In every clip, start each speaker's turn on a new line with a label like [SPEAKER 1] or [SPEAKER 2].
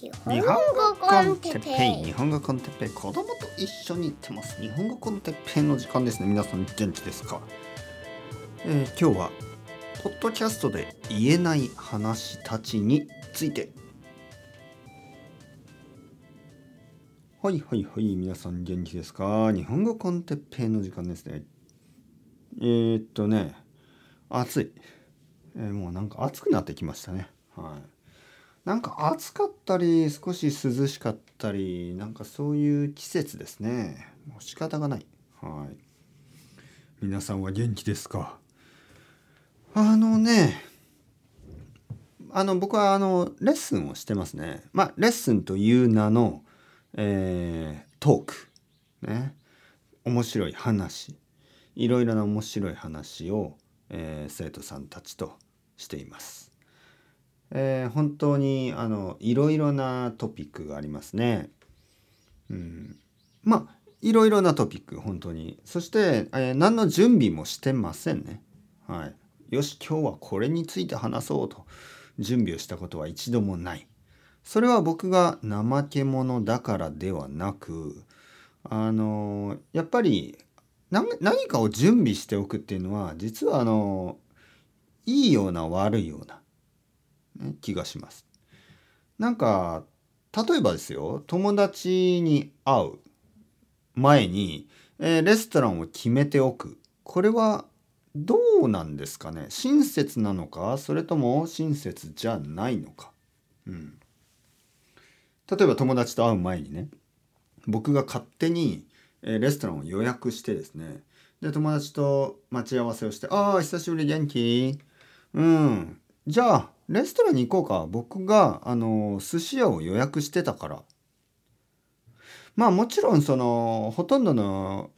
[SPEAKER 1] 日
[SPEAKER 2] 本語コンテッペイ日本語コンテッペイ子供と一緒に行ってます。日本語コンテッペイの時間ですね。皆さん元気ですか、えー、今日はポッドキャストで言えない話たちについて。はいはいはい皆さん元気ですか？日本語コンテッペイの時間ですね。えー、っとね暑い、えー、もうなんか暑くなってきましたね。はい。なんか暑かったり少し涼しかったりなんかそういう季節ですね。もう仕方がない。はい。皆さんは元気ですか？あのねあの僕はあのレッスンをしてますね。まあレッスンという名の、えー、トークね。面白い話。いろいろな面白い話を、えー、生徒さんたちとしていますえー、本当にあのいろいろなトピックがありますね。うん、まあいろいろなトピック本当にそして、えー、何の準備もしてませんね。はい、よし今日はこれについて話そうと準備をしたことは一度もない。それは僕が怠け者だからではなくあのやっぱり何かを準備しておくっていうのは実はあのいいような悪いようなね、気がします。なんか例えばですよ友達に会う前に、えー、レストランを決めておく。これはどうなんですかね？親切なのか？それとも親切じゃないのか？うん、例えば友達と会う前にね僕が勝手に、え、レストランを予約してですねで友達と待ち合わせをして「ああ久しぶり元気？うん。じゃあレストランに行こうか。僕があの寿司屋を予約してたから。まあもちろんそのほとんどの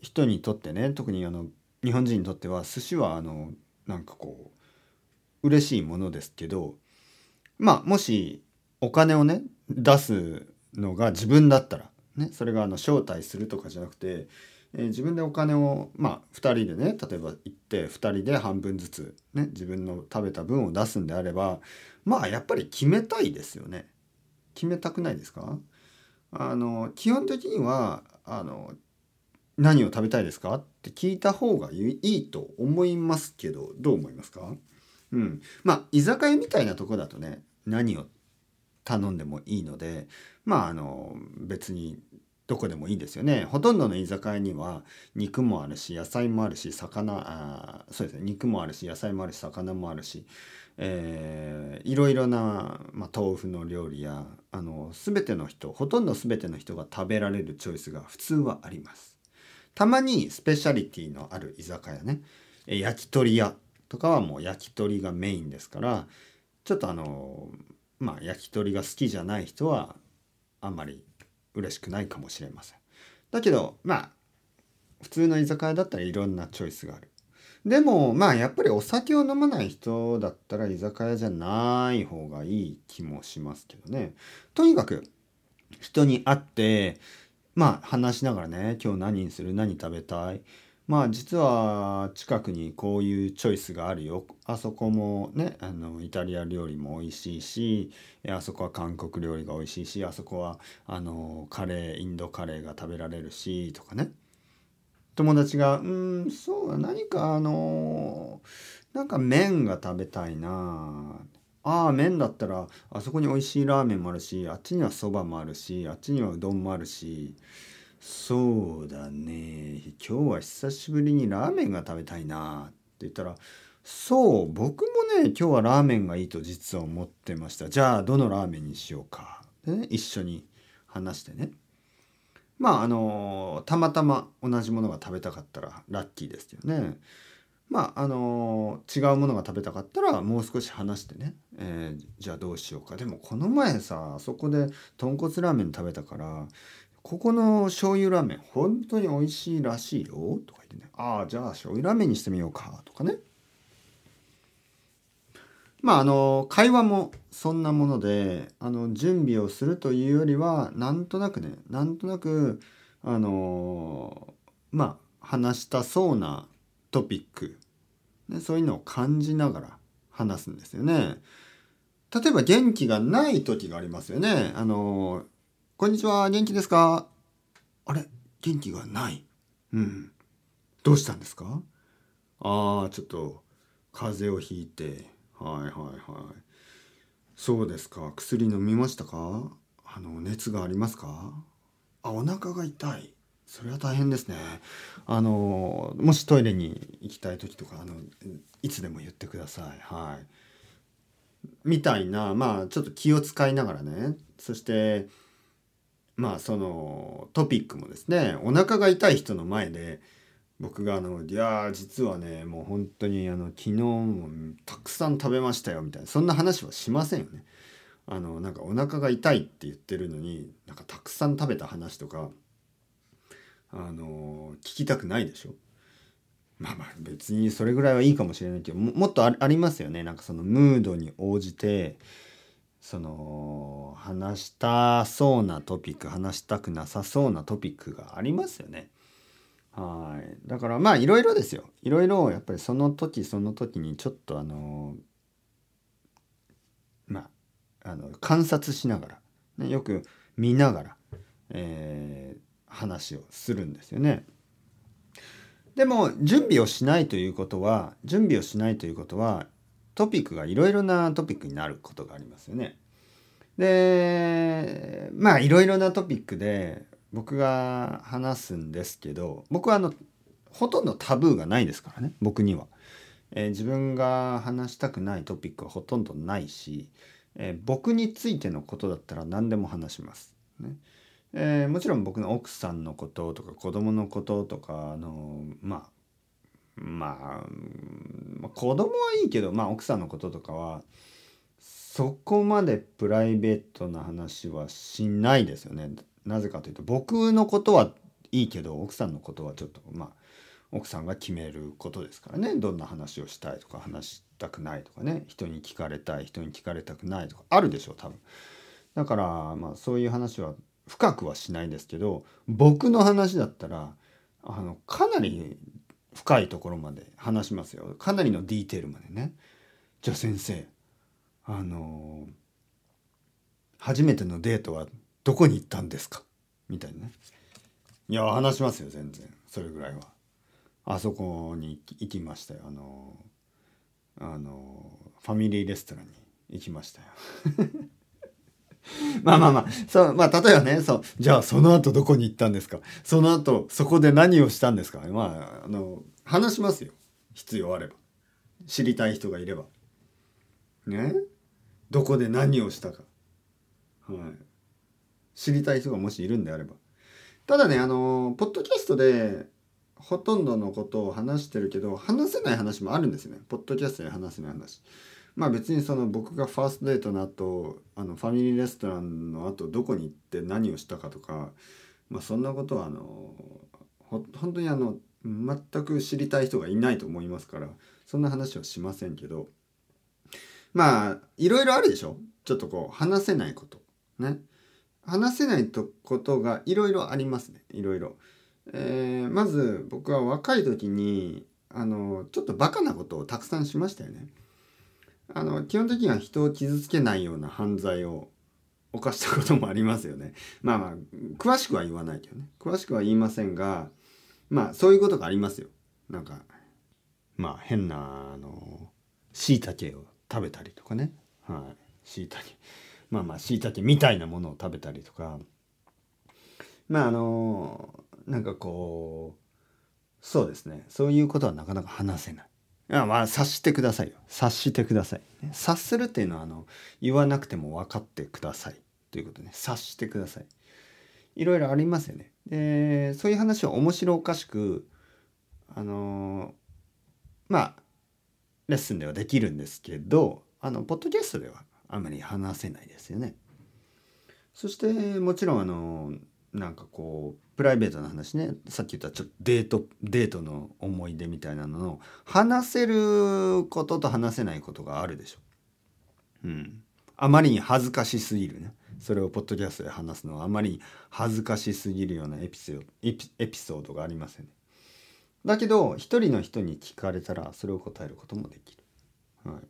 [SPEAKER 2] 人にとってね特にあの日本人にとっては寿司はあのなんかこう嬉しいものですけどまあもしお金をね出すのが自分だったらねそれがあの招待するとかじゃなくてえー、自分でお金をまあ2人でね例えば行って2人で半分ずつね自分の食べた分を出すんであればまあやっぱり決めたいですよね。決めたくないですか？あの基本的にはあの何を食べたいですか？って聞いた方がいいと思いますけどどう思いますか？うん、まあ居酒屋みたいなとこだとね何を頼んでもいいのでまああの別にどこでもいいですよね。ほとんどの居酒屋には肉もあるし野菜もあるし魚あそうですね。肉もあるし野菜もあるし魚もあるし、えー、いろいろな、まあ、豆腐の料理やあの全ての人ほとんど全ての人が食べられるチョイスが普通はあります。たまにスペシャリティのある居酒屋ね焼き鳥屋とかはもう焼き鳥がメインですからちょっとあのまあ焼き鳥が好きじゃない人はあんまり嬉しくないかもしれません。だけどまあ普通の居酒屋だったらいろんなチョイスがある。でもまあやっぱりお酒を飲まない人だったら居酒屋じゃない方がいい気もしますけどね。とにかく人に会ってまあ話しながらね今日何にする？何食べたい？まあ実は近くにこういうチョイスがあるよ。あそこもねあのイタリア料理も美味しいしあそこは韓国料理が美味しいしあそこはあのカレーインドカレーが食べられるしとかね。友達が「うんそう何かあのなんか麺が食べたいな。ああ麺だったらあそこに美味しいラーメンもあるしあっちにはそばもあるしあっちにはうどんもあるし。そうだね。今日は久しぶりにラーメンが食べたいなって言ったらそう僕もね今日はラーメンがいいと実は思ってました。じゃあどのラーメンにしようか。でね一緒に話してね。まああのたまたま同じものが食べたかったらラッキーですよね。まああの違うものが食べたかったらもう少し話してね、えー、じゃあどうしようか。でもこの前さあそこで豚骨ラーメン食べたからここの醤油ラーメン本当に美味しいらしいよとか言ってねああじゃあ醤油ラーメンにしてみようかとかねまああの会話もそんなものであの準備をするというよりはなんとなくねなんとなくあのまあ話したそうなトピック、ね、そういうのを感じながら話すんですよね。例えば元気がない時がありますよね。あの、こんにちは、元気ですか？あれ元気がない。うん。どうしたんですか？ああ、ちょっと、風邪をひいて。はいはいはい。そうですか。薬飲みましたか？あの、熱がありますか？あ、お腹が痛い。それは大変ですね。あの、もしトイレに行きたい時とか、あの、いつでも言ってください。はい。みたいな、まあ、ちょっと気を使いながらね。そして、まあ、その、トピックもですね、お腹が痛い人の前で、僕があの、いや実はね、もう本当にあの、昨日もたくさん食べましたよ、みたいな、そんな話はしませんよね。あの、なんかお腹が痛いって言ってるのに、なんかたくさん食べた話とか、あの聞きたくないでしょ？まあまあ別にそれぐらいはいいかもしれないけどもっとありますよねなんかそのムードに応じてその話したそうなトピック話したくなさそうなトピックがありますよね。はいだからまあいろいろですよいろいろやっぱりその時その時にちょっとあのまああの観察しながら、ね、よく見ながら、えー、話をするんですよね。でも準備をしないということは準備をしないということはトピックがいろいろなトピックになることがありますよね。でまあいろいろなトピックで僕が話すんですけど僕はあのほとんどタブーがないですからね僕には、えー、自分が話したくないトピックはほとんどないし、えー、僕についてのことだったら何でも話します。ねえー、もちろん僕の奥さんのこととか子供のこととかあのまあまあ子供はいいけどまあ奥さんのこととかはそこまでプライベートな話はしないですよね。なぜかというと僕のことはいいけど奥さんのことはちょっとまあ奥さんが決めることですからねどんな話をしたいとか話したくないとかね人に聞かれたい人に聞かれたくないとかあるでしょう多分。だからまあそういう話は深くはしないですけど僕の話だったらあのかなり深いところまで話しますよかなりのディテールまでね。じゃあ先生あの初めてのデートはどこに行ったんですか？みたいなね。いや話しますよ全然それぐらいは。あそこに行きましたよあのあのファミリーレストランに行きましたよ。まあまあまあ、そう、まあ例えばね、そう、じゃあその後どこに行ったんですか？その後そこで何をしたんですか？まあ、あの、話しますよ。必要あれば。知りたい人がいれば。ね？どこで何をしたか。はい。知りたい人がもしいるんであれば。ただね、あの、ポッドキャストでほとんどのことを話してるけど、話せない話もあるんですよね。ポッドキャストで話せない話。まあ別にその僕がファーストデートの後あのファミリーレストランの後どこに行って何をしたかとか、まあ、そんなことはあのほ本当にあの全く知りたい人がいないと思いますからそんな話はしませんけどまあいろいろあるでしょ？ちょっとこう話せないことね？話せないとことがいろいろありますねいろいろ。えー、まず僕は若い時にあのちょっとバカなことをたくさんしましたよね。あの基本的には人を傷つけないような犯罪を犯したこともありますよね。まあまあ詳しくは言わないけどね詳しくは言いませんがまあそういうことがありますよ。なんかまあ変なあの椎茸を食べたりとかねはい椎茸まあまあ椎茸みたいなものを食べたりとかまああのなんかこうそうですねそういうことはなかなか話せない。やまあ察してくださいよ。察してください、察するっていうのはあの言わなくても分かってください。ということね。察してください。いろいろありますよね。でそういう話は面白おかしくあのまあレッスンではできるんですけどあのポッドキャストではあまり話せないですよね。そしてもちろんあのなんかこうプライベートな話ねさっき言ったちょっとデートデートの思い出みたいなのを話せることと話せないことがあるでしょ。うん。あまりに恥ずかしすぎるね。それをポッドキャストで話すのはあまりに恥ずかしすぎるようなエピソードエピエピソードがありませんね。だけど一人の人に聞かれたらそれを答えることもできる。はい。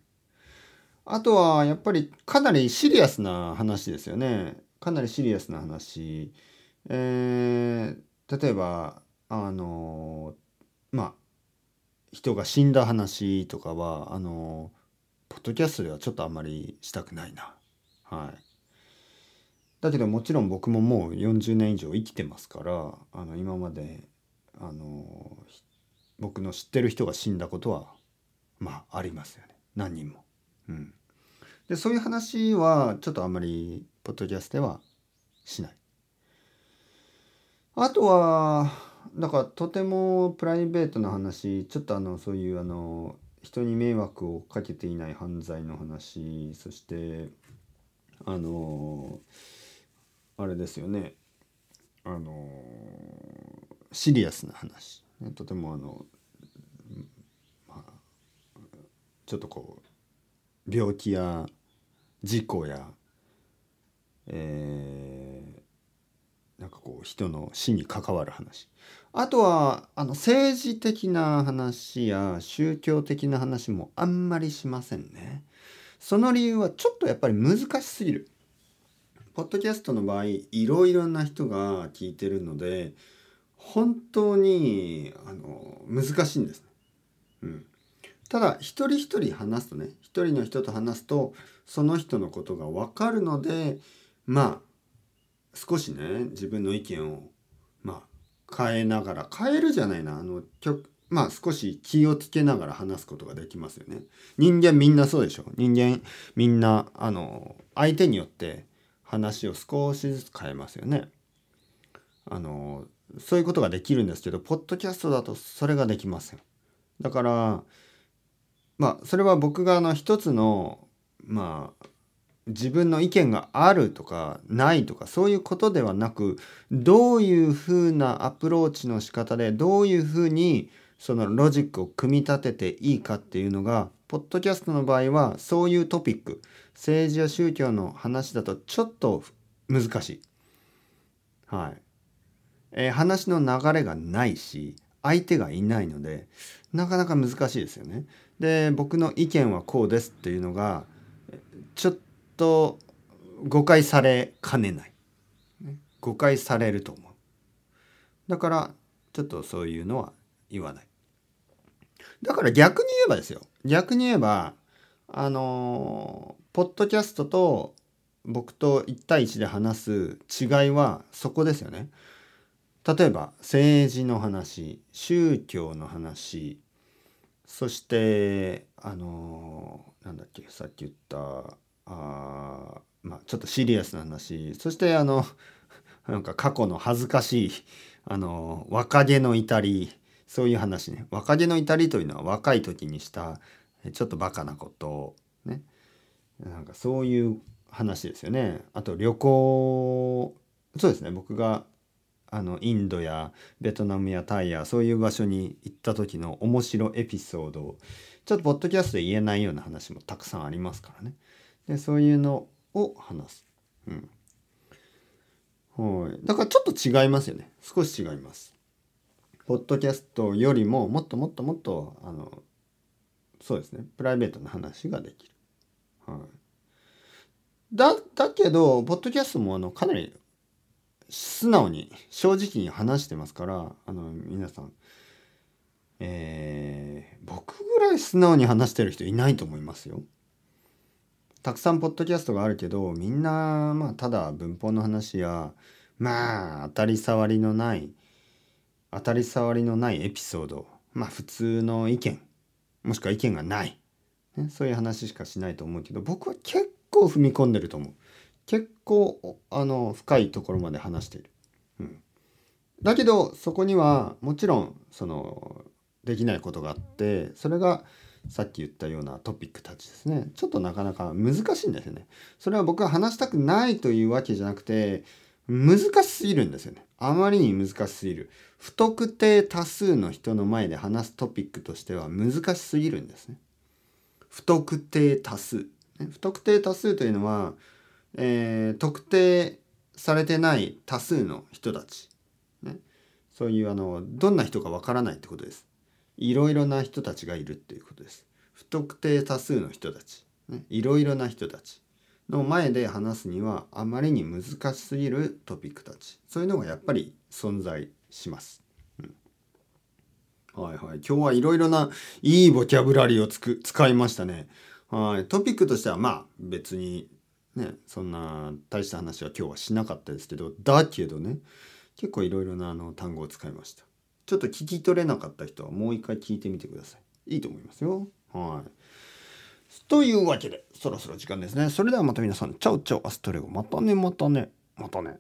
[SPEAKER 2] あとはやっぱりかなりシリアスな話ですよね。かなりシリアスな話。えー、例えばあのまあ人が死んだ話とかはあのポッドキャストではちょっとあんまりしたくないな。はい。だけどもちろん僕ももう40年以上生きてますからあの今まであの僕の知ってる人が死んだことはまあありますよね何人も。うん、でそういう話はちょっとあんまりポッドキャストではしない。あとはだからとてもプライベートな話ちょっとあのそういうあの人に迷惑をかけていない犯罪の話そしてあのあれですよね。あのシリアスな話、とてもあの、まあ、ちょっとこう病気や事故や、えー、なんかこう人の死に関わる話あとはあの政治的な話や宗教的な話もあんまりしませんね。その理由はちょっとやっぱり難しすぎる。ポッドキャストの場合いろいろな人が聞いてるので本当にあの難しいんです、うん、ただ一人一人話すとね一人の人と話すとその人のことが分かるのでまあ少しね自分の意見をまあ変えながら変えるじゃないなあの曲まあ少し気をつけながら話すことができますよね。人間みんなそうでしょ。人間みんなあの相手によって話を少しずつ変えますよね。あのそういうことができるんですけどポッドキャストだとそれができません。だからまあそれは僕があの一つのまあ自分の意見があるとかないとかそういうことではなくどういうふうなアプローチの仕方でどういうふうにそのロジックを組み立てていいかっていうのがポッドキャストの場合はそういうトピック政治や宗教の話だとちょっと難しい。はい。えー、話の流れがないし相手がいないのでなかなか難しいですよね。で僕の意見はこうですっていうのがちょっと誤解されかねない。誤解されると思う。だからちょっとそういうのは言わない。だから逆に言えばですよ。逆に言えば、あのポッドキャストと僕と1対1で話す違いはそこですよね。例えば政治の話宗教の話そしてあのなんだっけさっき言ったあまあちょっとシリアスな話。そしてあの なんか過去の恥ずかしいあの若気の至りそういう話ね。若気の至りというのは若い時にしたちょっとバカなことね。なんかそういう話ですよね。あと旅行そうですね。僕があのインドやベトナムやタイやそういう場所に行った時の面白エピソードちょっとポッドキャストで言えないような話もたくさんありますからね。でそういうのを話す、うん、はい。だからちょっと違いますよね。少し違います。ポッドキャストよりももっともっともっとあのそうですね。プライベートな話ができる、はい、だだけどポッドキャストもあのかなり素直に正直に話してますからあの皆さん。えー、僕ぐらい素直に話してる人いないと思いますよ。たくさんポッドキャストがあるけどみんなまあただ文法の話やまあ当たり障りのない当たり障りのないエピソードまあ普通の意見もしくは意見がない、ね、そういう話しかしないと思うけど僕は結構踏み込んでると思う。結構あの深いところまで話している。うん、だけどそこにはもちろんそのできないことがあってそれがさっき言ったようなトピックたちですねちょっとなかなか難しいんですよね。それは僕は話したくないというわけじゃなくて難しすぎるんですよね。あまりに難しすぎる。不特定多数の人の前で話すトピックとしては難しすぎるんですね。不特定多数。不特定多数というのはえー、特定されてない多数の人たち、ね、そういうあのどんな人かわからないってことです。いろいろな人たちがいるっていうことです。不特定多数の人たち。ね、いろいろな人たちの前で話すにはあまりに難しすぎるトピックたちそういうのがやっぱり存在します。はいはい今日はいろいろないいボキャブラリーをつく使いましたね。はいトピックとしてはまあ別にねそんな大した話は今日はしなかったですけどだけどね結構いろいろなあの単語を使いました。ちょっと聞き取れなかった人はもう一回聞いてみてください。いいと思いますよ。はい。というわけで、そろそろ時間ですね。それではまた皆さん、チャオチャオアストレゴ。またね、またね、またね。